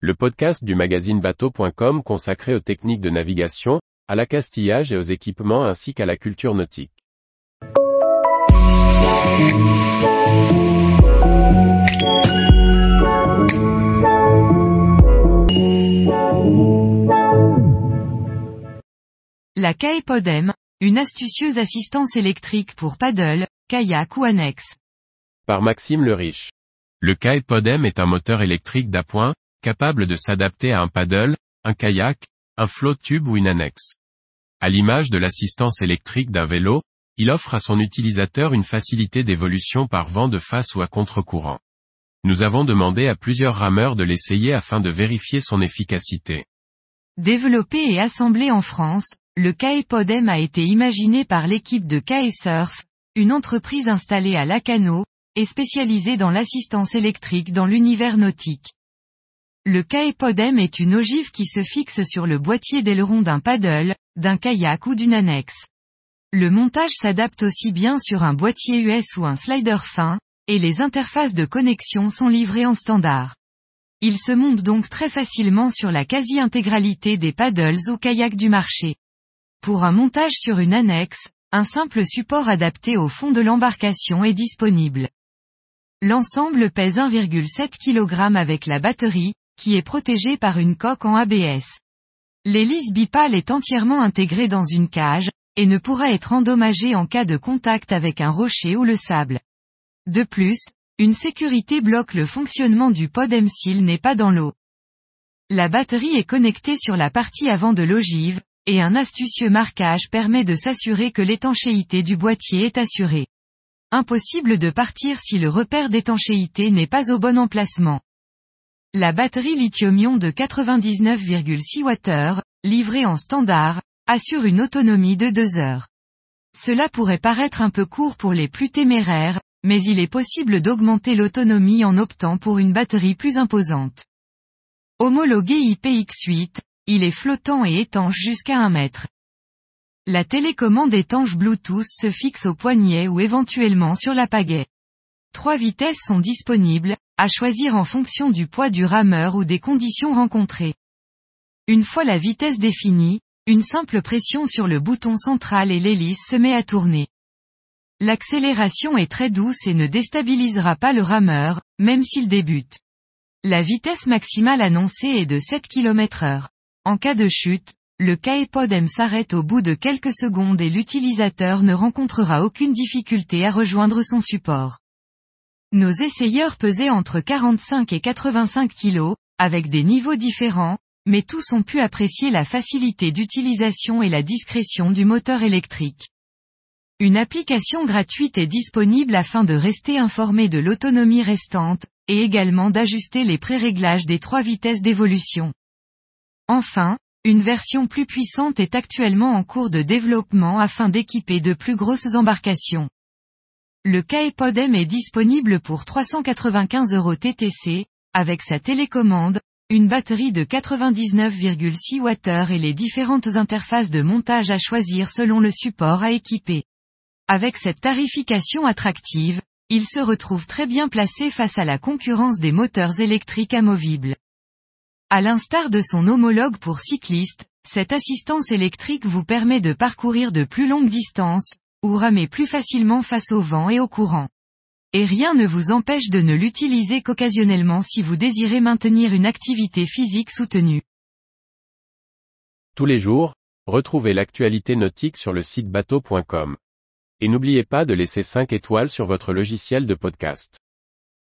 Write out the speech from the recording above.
le podcast du magazine bateau.com consacré aux techniques de navigation, à l'accastillage et aux équipements ainsi qu'à la culture nautique. La Caepodem, une astucieuse assistance électrique pour paddle, kayak ou annexe. Par Maxime le Riche. Le Caepodem est un moteur électrique d'appoint, capable de s'adapter à un paddle, un kayak, un float tube ou une annexe. À l'image de l'assistance électrique d'un vélo, il offre à son utilisateur une facilité d'évolution par vent de face ou à contre-courant. Nous avons demandé à plusieurs rameurs de l'essayer afin de vérifier son efficacité. Développé et assemblé en France, le Caepodem a été imaginé par l'équipe de Caesurf, une entreprise installée à Lacano, et spécialisée dans l'assistance électrique dans l'univers nautique. Le Caepodem est une ogive qui se fixe sur le boîtier d'aileron d'un paddle, d'un kayak ou d'une annexe. Le montage s'adapte aussi bien sur un boîtier US ou un slider fin, et les interfaces de connexion sont livrées en standard. Il se monte donc très facilement sur la quasi-intégralité des paddles ou kayaks du marché. Pour un montage sur une annexe, un simple support adapté au fond de l'embarcation est disponible. L'ensemble pèse 1,7 kg avec la batterie, qui est protégée par une coque en ABS. L'hélice bipale est entièrement intégrée dans une cage, et ne pourra être endommagée en cas de contact avec un rocher ou le sable. De plus, une sécurité bloque le fonctionnement du pod M s'il n'est pas dans l'eau. La batterie est connectée sur la partie avant de l'ogive, et un astucieux marquage permet de s'assurer que l'étanchéité du boîtier est assurée. Impossible de partir si le repère d'étanchéité n'est pas au bon emplacement. La batterie lithium-ion de 99,6 Wh, livrée en standard, assure une autonomie de 2 heures. Cela pourrait paraître un peu court pour les plus téméraires, mais il est possible d'augmenter l'autonomie en optant pour une batterie plus imposante. Homologué IPX8, il est flottant et étanche jusqu'à 1 mètre. La télécommande étanche Bluetooth se fixe au poignet ou éventuellement sur la pagaie. Trois vitesses sont disponibles, à choisir en fonction du poids du rameur ou des conditions rencontrées. Une fois la vitesse définie, une simple pression sur le bouton central et l'hélice se met à tourner. L'accélération est très douce et ne déstabilisera pas le rameur, même s'il débute. La vitesse maximale annoncée est de 7 km heure. En cas de chute, le Caepod M s'arrête au bout de quelques secondes et l'utilisateur ne rencontrera aucune difficulté à rejoindre son support. Nos essayeurs pesaient entre 45 et 85 kg, avec des niveaux différents, mais tous ont pu apprécier la facilité d'utilisation et la discrétion du moteur électrique. Une application gratuite est disponible afin de rester informé de l'autonomie restante, et également d'ajuster les préréglages des trois vitesses d'évolution. Enfin, une version plus puissante est actuellement en cours de développement afin d'équiper de plus grosses embarcations. Le Caepodem est disponible pour 395 euros TTC, avec sa télécommande, une batterie de 99,6 Wh et les différentes interfaces de montage à choisir selon le support à équiper. Avec cette tarification attractive, il se retrouve très bien placé face à la concurrence des moteurs électriques amovibles. À l'instar de son homologue pour cyclistes, cette assistance électrique vous permet de parcourir de plus longues distances, ou ramer plus facilement face au vent et au courant. Et rien ne vous empêche de ne l'utiliser qu'occasionnellement si vous désirez maintenir une activité physique soutenue. Tous les jours, retrouvez l'actualité nautique sur le site bateau.com. Et n'oubliez pas de laisser 5 étoiles sur votre logiciel de podcast.